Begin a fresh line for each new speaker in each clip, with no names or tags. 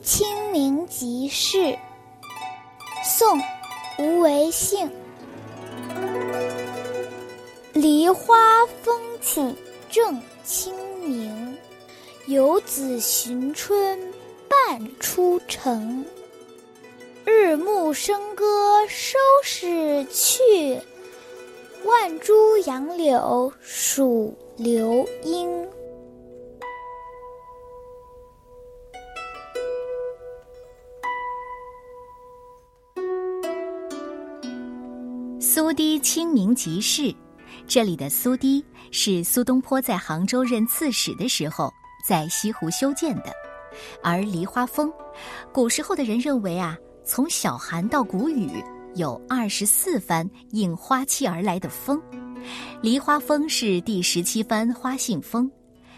清明即事，宋·吴维信。梨花风起正清明，游子寻春半出城。日暮笙歌收拾去，万株杨柳数流莺。
苏堤清明即事，这里的苏堤是苏东坡在杭州任刺史的时候在西湖修建的，而梨花峰，古时候的人认为啊，从小寒到谷雨有二十四番应花期而来的风，梨花峰是第十七番花信风，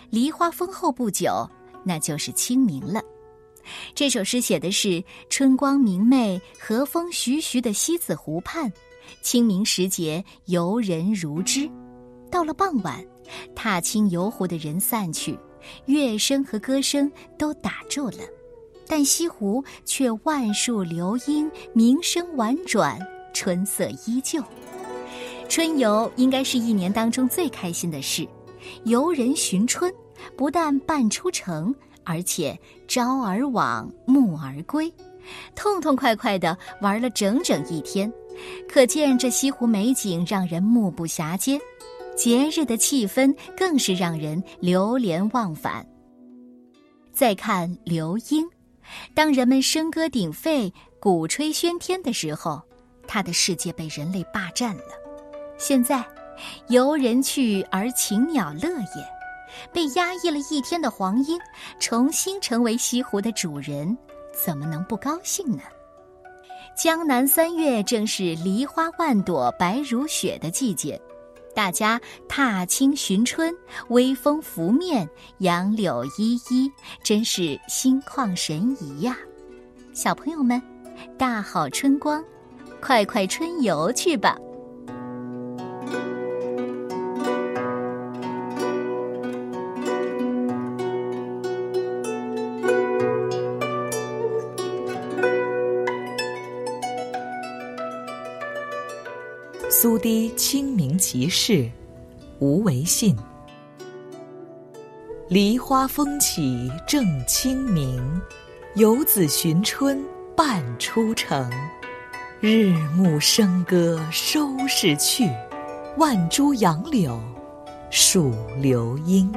梨花峰后不久那就是清明了。这首诗写的是春光明媚、和风徐徐的西子湖畔。清明时节，游人如织。到了傍晚，踏青游湖的人散去，乐声和歌声都打住了，但西湖却万树流莺，鸣声婉转，春色依旧。春游应该是一年当中最开心的事，游人寻春，不但半出城，而且朝而往，暮而归，痛痛快快的玩了整整一天。可见这西湖美景让人目不暇接，节日的气氛更是让人流连忘返。再看流莺，当人们笙歌鼎沸、鼓吹喧天的时候，它的世界被人类霸占了。现在，游人去而禽鸟乐也，被压抑了一天的黄莺重新成为西湖的主人，怎么能不高兴呢？江南三月正是梨花万朵、白如雪的季节，大家踏青寻春，微风拂面，杨柳依依，真是心旷神怡呀！小朋友们，大好春光，快快春游去吧！
苏堤清明即事，无为信。梨花风起正清明，游子寻春半出城。日暮笙歌收拾去，万株杨柳数流莺。